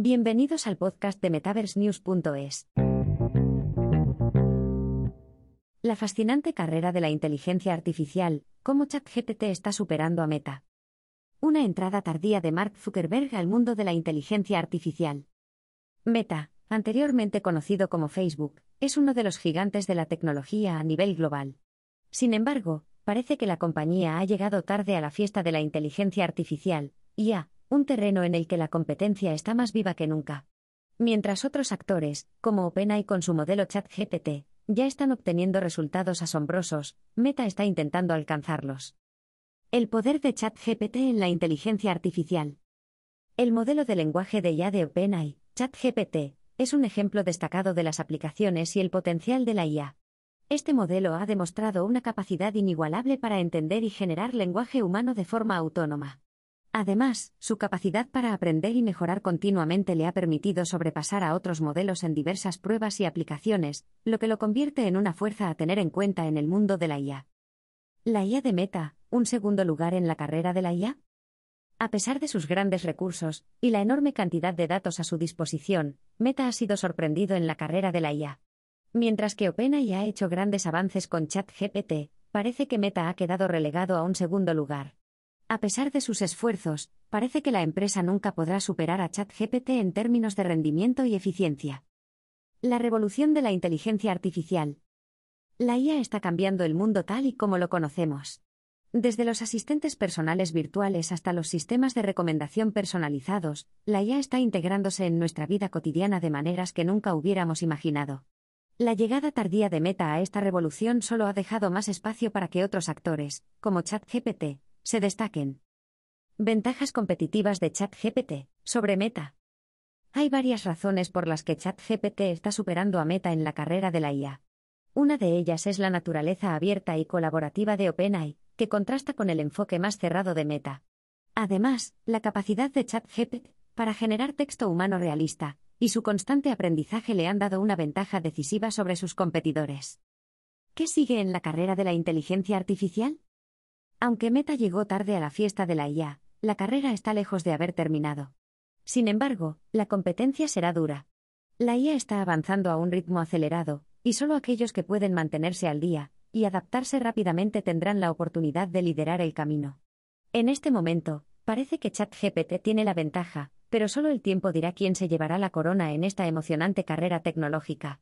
Bienvenidos al podcast de MetaverseNews.es. La fascinante carrera de la inteligencia artificial, cómo ChatGPT está superando a Meta. Una entrada tardía de Mark Zuckerberg al mundo de la inteligencia artificial. Meta, anteriormente conocido como Facebook, es uno de los gigantes de la tecnología a nivel global. Sin embargo, parece que la compañía ha llegado tarde a la fiesta de la inteligencia artificial, IA, un terreno en el que la competencia está más viva que nunca. Mientras otros actores, como OpenAI con su modelo ChatGPT, ya están obteniendo resultados asombrosos, Meta está intentando alcanzarlos. El poder de ChatGPT en la inteligencia artificial. El modelo de lenguaje de IA de OpenAI, ChatGPT, es un ejemplo destacado de las aplicaciones y el potencial de la IA. Este modelo ha demostrado una capacidad inigualable para entender y generar lenguaje humano de forma autónoma. Además, su capacidad para aprender y mejorar continuamente le ha permitido sobrepasar a otros modelos en diversas pruebas y aplicaciones, lo que lo convierte en una fuerza a tener en cuenta en el mundo de la IA. La IA de Meta, un segundo lugar en la carrera de la IA. A pesar de sus grandes recursos y la enorme cantidad de datos a su disposición, Meta ha sido sorprendido en la carrera de la IA. Mientras que OpenAI ha hecho grandes avances con ChatGPT, parece que Meta ha quedado relegado a un segundo lugar. A pesar de sus esfuerzos, parece que la empresa nunca podrá superar a ChatGPT en términos de rendimiento y eficiencia. La revolución de la inteligencia artificial. La IA está cambiando el mundo tal y como lo conocemos. Desde los asistentes personales virtuales hasta los sistemas de recomendación personalizados, la IA está integrándose en nuestra vida cotidiana de maneras que nunca hubiéramos imaginado. La llegada tardía de Meta a esta revolución solo ha dejado más espacio para que otros actores, como ChatGPT, se destaquen. Ventajas competitivas de ChatGPT sobre Meta. Hay varias razones por las que ChatGPT está superando a Meta en la carrera de la IA. Una de ellas es la naturaleza abierta y colaborativa de OpenAI, que contrasta con el enfoque más cerrado de Meta. Además, la capacidad de ChatGPT para generar texto humano realista y su constante aprendizaje le han dado una ventaja decisiva sobre sus competidores. ¿Qué sigue en la carrera de la inteligencia artificial? Aunque Meta llegó tarde a la fiesta de la IA, la carrera está lejos de haber terminado. Sin embargo, la competencia será dura. La IA está avanzando a un ritmo acelerado, y solo aquellos que pueden mantenerse al día, y adaptarse rápidamente tendrán la oportunidad de liderar el camino. En este momento, parece que ChatGPT tiene la ventaja, pero solo el tiempo dirá quién se llevará la corona en esta emocionante carrera tecnológica.